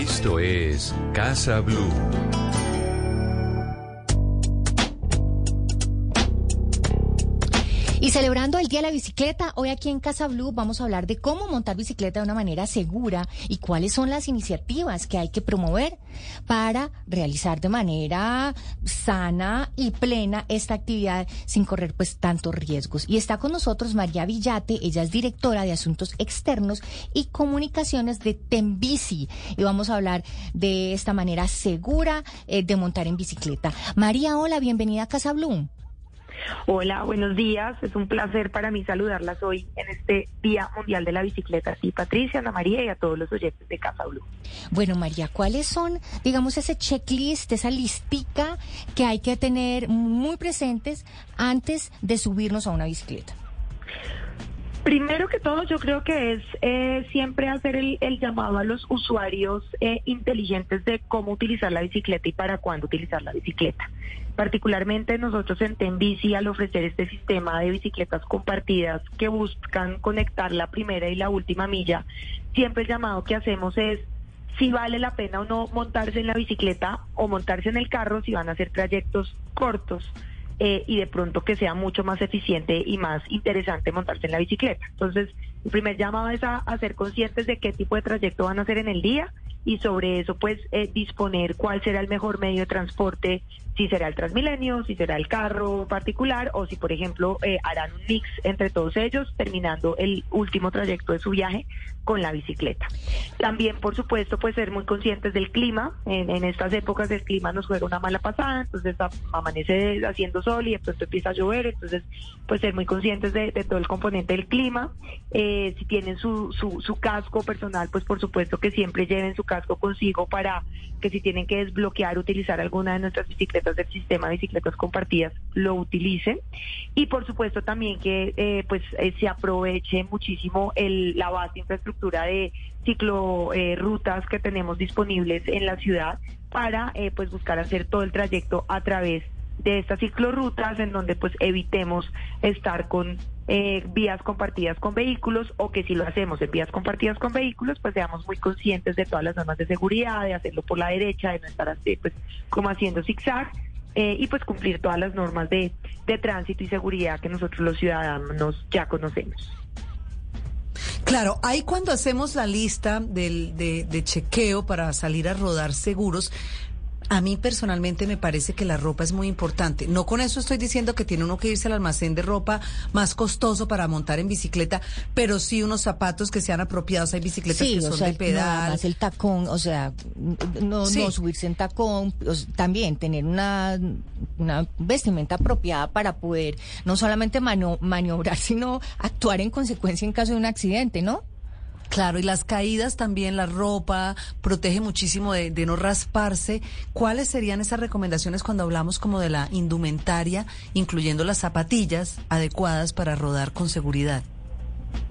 Esto es Casa Blue. Y celebrando el Día de la Bicicleta, hoy aquí en Casa Blue vamos a hablar de cómo montar bicicleta de una manera segura y cuáles son las iniciativas que hay que promover para realizar de manera sana y plena esta actividad sin correr pues tantos riesgos. Y está con nosotros María Villate, ella es directora de Asuntos Externos y Comunicaciones de Tembici y vamos a hablar de esta manera segura eh, de montar en bicicleta. María, hola, bienvenida a Casa Blue. Hola, buenos días. Es un placer para mí saludarlas hoy en este Día Mundial de la Bicicleta. Sí, Patricia, Ana María y a todos los oyentes de Casa Blue. Bueno, María, ¿cuáles son, digamos, ese checklist, esa listica que hay que tener muy presentes antes de subirnos a una bicicleta? Primero que todo, yo creo que es eh, siempre hacer el, llamado a los usuarios eh, inteligentes de cómo utilizar la bicicleta y para cuándo utilizar la bicicleta. Particularmente nosotros en Tenbici, al ofrecer este sistema de bicicletas compartidas que buscan conectar la primera y la última milla, siempre el llamado que hacemos es si vale la pena o no montarse en la bicicleta o montarse en el carro si van a hacer trayectos cortos. Eh, y de pronto que sea mucho más eficiente y más interesante montarse en la bicicleta. Entonces, el primer llamado es a, ser conscientes de qué tipo de trayecto van a hacer en el día y sobre eso pues eh, disponer cuál será el mejor medio de transporte, si será el Transmilenio, si será el carro particular o si por ejemplo eh, harán un mix entre todos ellos terminando el último trayecto de su viaje con la bicicleta. También por supuesto pues ser muy conscientes del clima, en, estas épocas el clima nos juega una mala pasada, entonces amanece haciendo sol y de pronto empieza a llover, entonces pues ser muy conscientes de, todo el componente del clima, eh, si tienen su, su, su casco personal pues por supuesto que siempre lleven su casco consigo para que si tienen que desbloquear, utilizar alguna de nuestras bicicletas del sistema de bicicletas compartidas, lo utilicen. Y por supuesto también que eh, pues eh, se aproveche muchísimo el, la base infraestructura de ciclo eh, que tenemos disponibles en la ciudad para pues buscar hacer todo el trayecto a través de estas ciclorrutas en donde pues evitemos estar con eh, vías compartidas con vehículos o que si lo hacemos en vías compartidas con vehículos pues seamos muy conscientes de todas las normas de seguridad, de hacerlo por la derecha, de no estar así pues como haciendo zigzag eh, y pues cumplir todas las normas de, de tránsito y seguridad que nosotros los ciudadanos ya conocemos. Claro, ahí cuando hacemos la lista del, de, de, chequeo para salir a rodar seguros, a mí personalmente me parece que la ropa es muy importante. No con eso estoy diciendo que tiene uno que irse al almacén de ropa más costoso para montar en bicicleta, pero sí unos zapatos que sean apropiados. Hay bicicletas que son de pedal. más el tacón, o sea, no, no subirse en tacón, también tener una, una vestimenta apropiada para poder no solamente maniobrar, sino actuar en consecuencia en caso de un accidente, ¿no? Claro, y las caídas también, la ropa protege muchísimo de, no rasparse. ¿Cuáles serían esas recomendaciones cuando hablamos como de la indumentaria, incluyendo las zapatillas adecuadas para rodar con seguridad?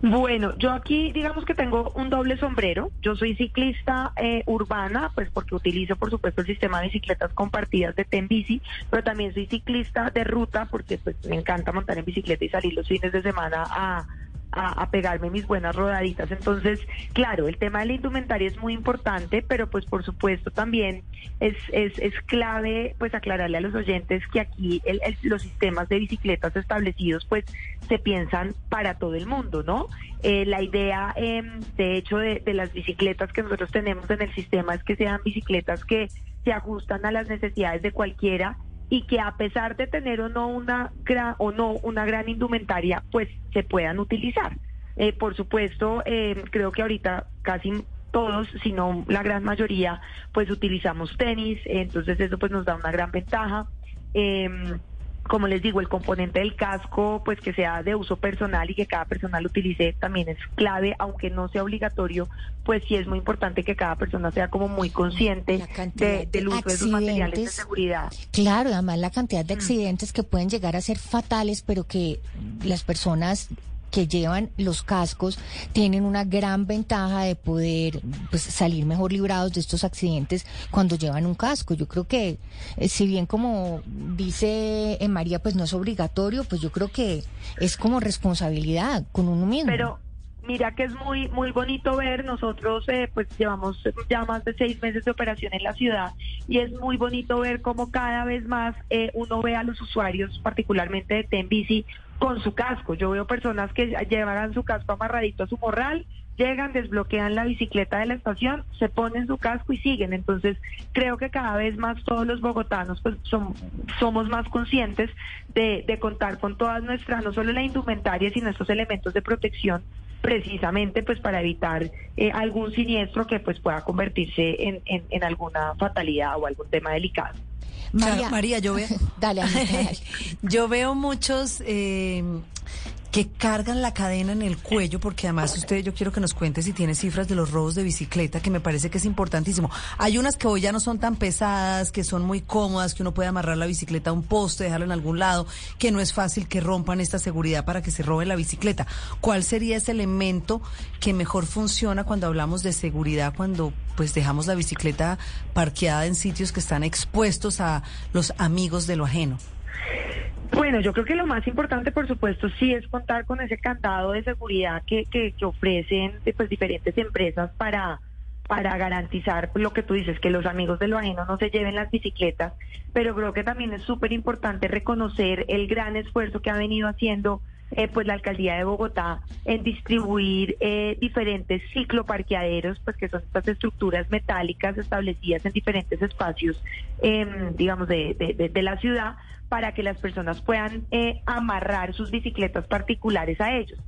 Bueno, yo aquí digamos que tengo un doble sombrero. Yo soy ciclista eh, urbana, pues porque utilizo por supuesto el sistema de bicicletas compartidas de Tenbici, pero también soy ciclista de ruta porque pues me encanta montar en bicicleta y salir los fines de semana a a, pegarme mis buenas rodaditas. Entonces, claro, el tema de la indumentaria es muy importante, pero pues por supuesto también es, es, es clave pues aclararle a los oyentes que aquí los sistemas de bicicletas establecidos pues se piensan para todo el mundo, ¿no? Eh, la idea, em, de hecho, de, de las bicicletas que nosotros tenemos en el sistema es que sean bicicletas que se ajustan a las necesidades de cualquiera y que a pesar de tener o no una gran o no una gran indumentaria, pues se puedan utilizar. Eh, por supuesto, eh, creo que ahorita casi todos, si no la gran mayoría, pues utilizamos tenis, entonces eso pues nos da una gran ventaja. Em, como les digo, el componente del casco, pues que sea de uso personal y que cada persona lo utilice también es clave, aunque no sea obligatorio, pues sí es muy importante que cada persona sea como muy consciente de, del uso de sus materiales de seguridad. Claro, además la cantidad de mm. accidentes que pueden llegar a ser fatales, pero que las personas que llevan los cascos tienen una gran ventaja de poder pues, salir mejor librados de estos accidentes cuando llevan un casco. Yo creo que, eh, si bien como dice eh, María, pues no es obligatorio, pues yo creo que es como responsabilidad con uno mismo. Pero mira que es muy muy bonito ver nosotros eh, pues llevamos ya más de seis meses de operación en la ciudad y es muy bonito ver cómo cada vez más uno ve a los usuarios particularmente de Tenbici con su casco. Yo veo personas que llevan su casco amarradito a su morral, llegan, desbloquean la bicicleta de la estación, se ponen su casco y siguen. Entonces, creo que cada vez más todos los bogotanos pues somos más conscientes de, contar con todas nuestras, no solo la indumentaria, sino estos elementos de protección precisamente pues para evitar eh, algún siniestro que pues pueda convertirse en, en alguna fatalidad o algún tema delicado. María, yo veo, dale, yo veo muchos eh, que cargan la cadena en el cuello, porque además usted, yo quiero que nos cuente si tiene cifras de los robos de bicicleta, que me parece que es importantísimo. Hay unas que hoy ya no son tan pesadas, que son muy cómodas, que uno puede amarrar la bicicleta a un poste, dejarla en algún lado, que no es fácil que rompan esta seguridad para que se robe la bicicleta. ¿Cuál sería ese elemento que mejor funciona cuando hablamos de seguridad, cuando pues dejamos la bicicleta parqueada en sitios que están expuestos a los amigos de lo ajeno? Bueno, yo creo que lo más importante, por supuesto, sí es contar con ese candado de seguridad que, que, ofrecen pues, diferentes empresas para, para garantizar lo que tú dices, que los amigos de lo ajeno no se lleven las bicicletas, pero creo que también es súper importante reconocer el gran esfuerzo que ha venido haciendo eh, pues la alcaldía de Bogotá en distribuir eh, diferentes cicloparqueaderos, pues que son estas estructuras metálicas establecidas en diferentes espacios, em, digamos, de, de, de, la ciudad, para que las personas puedan eh, amarrar sus bicicletas particulares a ellos.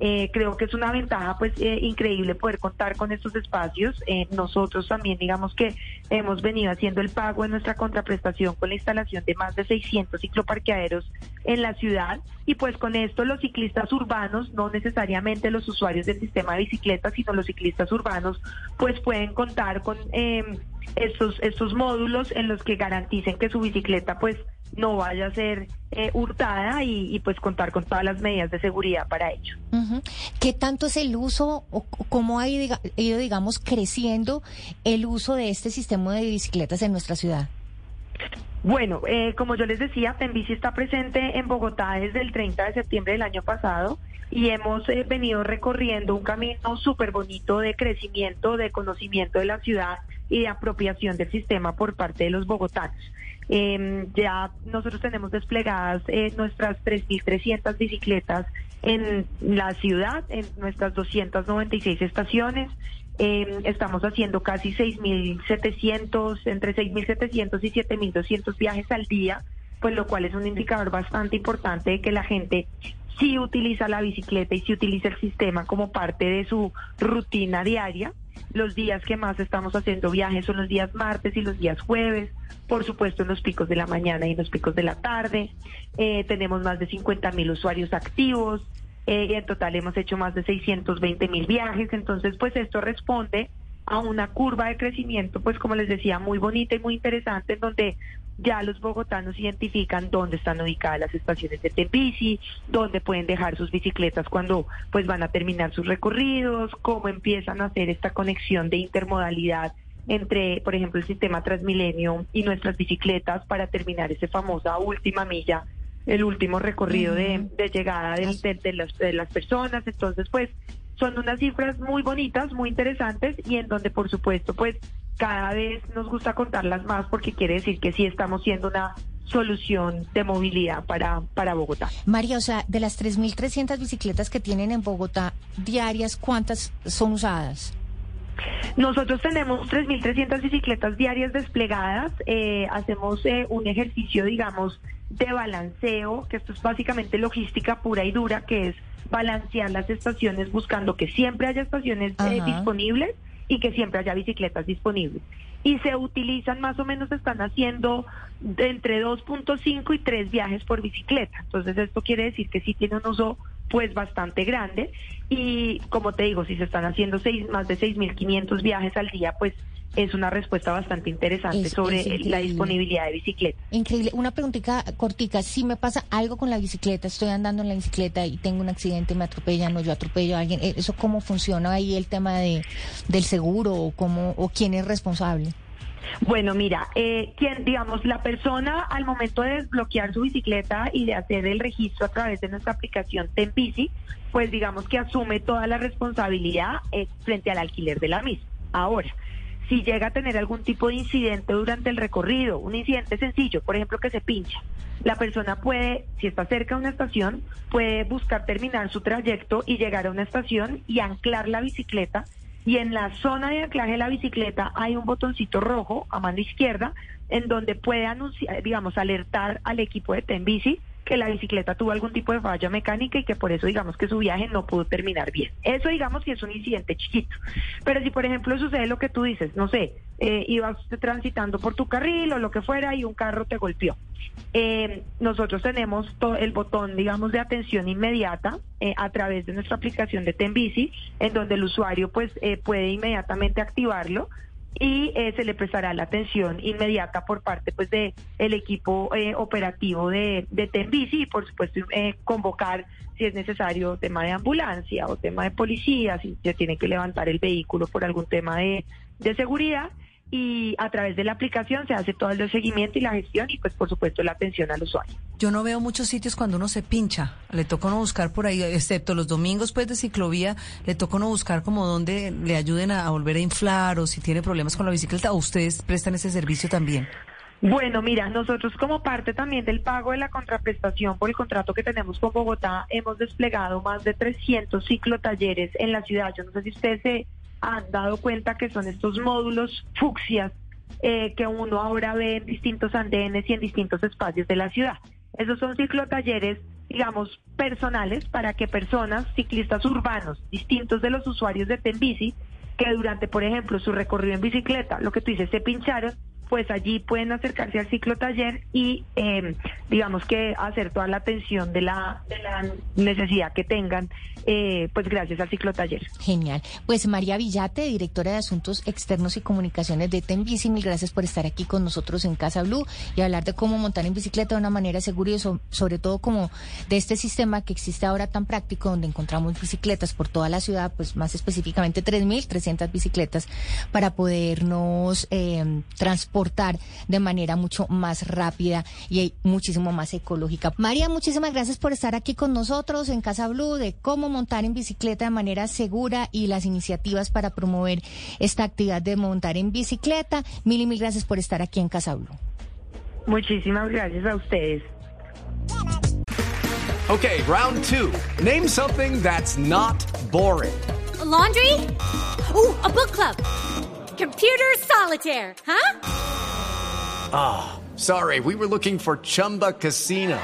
Eh, creo que es una ventaja pues eh, increíble poder contar con estos espacios. Eh, nosotros también digamos que hemos venido haciendo el pago en nuestra contraprestación con la instalación de más de 600 cicloparqueaderos en la ciudad. Y pues con esto los ciclistas urbanos, no necesariamente los usuarios del sistema de bicicletas, sino los ciclistas urbanos pues pueden contar con estos, estos módulos en los que garanticen que su bicicleta pues no vaya a ser eh, hurtada y, pues contar con todas las medidas de seguridad para ello. ¿Qué tanto es el uso o cómo ha ido, digamos, creciendo el uso de este sistema de bicicletas en nuestra ciudad? Bueno, eh, como yo les decía, Tenbici está presente en Bogotá desde el 30 de septiembre del año pasado y hemos eh, venido recorriendo un camino súper bonito de crecimiento, de conocimiento de la ciudad y de apropiación del sistema por parte de los bogotanos. Eh, ya nosotros tenemos desplegadas eh, nuestras 3.300 bicicletas en la ciudad, en nuestras 296 estaciones. Eh, estamos haciendo casi 6.700, entre 6.700 y 7.200 viajes al día, pues lo cual es un indicador bastante importante de que la gente sí utiliza la bicicleta y sí utiliza el sistema como parte de su rutina diaria. Los días que más estamos haciendo viajes son los días martes y los días jueves, por supuesto en los picos de la mañana y en los picos de la tarde. Eh, tenemos más de 50 mil usuarios activos. Eh, y en total hemos hecho más de 620 mil viajes. Entonces, pues esto responde a una curva de crecimiento, pues como les decía, muy bonita y muy interesante, en donde ya los bogotanos identifican dónde están ubicadas las estaciones de Tembici, dónde pueden dejar sus bicicletas cuando pues van a terminar sus recorridos, cómo empiezan a hacer esta conexión de intermodalidad entre, por ejemplo, el sistema Transmilenio y nuestras bicicletas para terminar esa famosa última milla, el último recorrido de, llegada de, las, de las personas. Entonces, pues, son unas cifras muy bonitas, muy interesantes y en donde, por supuesto, pues, cada vez nos gusta contarlas más porque quiere decir que sí estamos siendo una solución de movilidad para, para Bogotá. María, o sea, de las 3.300 bicicletas que tienen en Bogotá diarias, ¿cuántas son usadas? Nosotros tenemos 3.300 bicicletas diarias desplegadas. Eh, hacemos eh, un ejercicio, digamos, de balanceo, que esto es básicamente logística pura y dura, que es balancear las estaciones buscando que siempre haya estaciones eh, disponibles y que siempre haya bicicletas disponibles. Y se utilizan más o menos, están haciendo entre 2.5 y 3 viajes por bicicleta. Entonces esto quiere decir que sí tiene un uso pues bastante grande y como te digo, si se están haciendo seis, más de 6.500 viajes al día, pues es una respuesta bastante interesante Es- sobre es la disponibilidad de bicicletas. Increíble. Una preguntita cortica. Si me pasa algo con la bicicleta, estoy andando en la bicicleta y tengo un accidente, me atropellan o yo atropello a alguien, ¿eh, ¿eso cómo funciona ahí el tema de, del seguro o, cómo, o quién es responsable? Bueno, mira, eh, quien, digamos, la persona al momento de desbloquear su bicicleta y de hacer el registro a través de nuestra aplicación Tembici, pues digamos que asume toda la responsabilidad eh, frente al alquiler de la misma. Ahora, si llega a tener algún tipo de incidente durante el recorrido, un incidente sencillo, por ejemplo, que se pincha, la persona puede, si está cerca de una estación, puede buscar terminar su trayecto y llegar a una estación y anclar la bicicleta. Y en la zona de anclaje de la bicicleta hay un botoncito rojo a mano izquierda en donde puede anunciar, digamos, alertar al equipo de Tembici que la bicicleta tuvo algún tipo de falla mecánica y que por eso digamos que su viaje no pudo terminar bien. Eso digamos que es un incidente chiquito. Pero si por ejemplo sucede lo que tú dices, no sé, eh, ibas transitando por tu carril o lo que fuera y un carro te golpeó. Eh, nosotros tenemos el botón, digamos, de atención inmediata eh, a través de nuestra aplicación de Tembici, en donde el usuario pues eh, puede inmediatamente activarlo y eh, se le prestará la atención inmediata por parte pues de el equipo eh, operativo de, de Tembici y por supuesto eh, convocar si es necesario tema de ambulancia o tema de policía, si se tiene que levantar el vehículo por algún tema de, de seguridad y a través de la aplicación se hace todo el seguimiento y la gestión y pues por supuesto la atención al usuario. Yo no veo muchos sitios cuando uno se pincha. Le toca uno buscar por ahí, excepto los domingos pues de ciclovía, le toca uno buscar como donde le ayuden a, a volver a inflar o si tiene problemas con la bicicleta o ustedes prestan ese servicio también. Bueno, mira, nosotros como parte también del pago de la contraprestación por el contrato que tenemos con Bogotá, hemos desplegado más de 300 ciclotalleres en la ciudad. Yo no sé si ustedes se han dado cuenta que son estos módulos fucsias eh, que uno ahora ve en distintos andenes y en distintos espacios de la ciudad. Esos son ciclotalleres, digamos, personales para que personas, ciclistas urbanos, distintos de los usuarios de Tembici, que durante, por ejemplo, su recorrido en bicicleta, lo que tú dices, se pincharon, pues allí pueden acercarse al ciclotaller y, eh, digamos que hacer toda la atención de la, necesidad que tengan, eh, pues gracias al ciclotaller. Genial. Pues María Villate, directora de Asuntos Externos y Comunicaciones de Tembici, mil gracias por estar aquí con nosotros en Casa Blue y hablar de cómo montar en bicicleta de una manera segura y so- sobre todo como de este sistema que existe ahora tan práctico donde encontramos bicicletas por toda la ciudad, pues más específicamente 3.300 bicicletas para podernos eh, transportar de manera mucho más rápida y muchísimo más ecológica. María, muchísimas gracias por estar aquí con nosotros en Casa Blue de cómo montar en bicicleta de manera segura y las iniciativas para promover esta actividad de montar en bicicleta. Mil y mil gracias por estar aquí en Casa Blue. Muchísimas gracias a ustedes. Okay, round two. Name something that's not boring. A laundry? Ooh, a book club. Computer solitaire, huh? Ah, sorry, we were looking for Chumba Casino.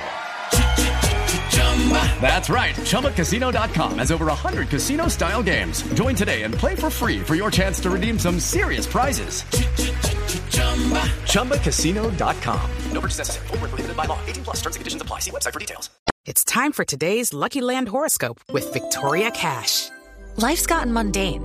That's right. ChumbaCasino.com has over 100 casino style games. Join today and play for free for your chance to redeem some serious prizes. ChumbaCasino.com. No purchase necessary. Void where prohibited by law. 18 plus terms and conditions apply. See website for details. It's time for today's Lucky Land horoscope with Victoria Cash. Life's gotten mundane,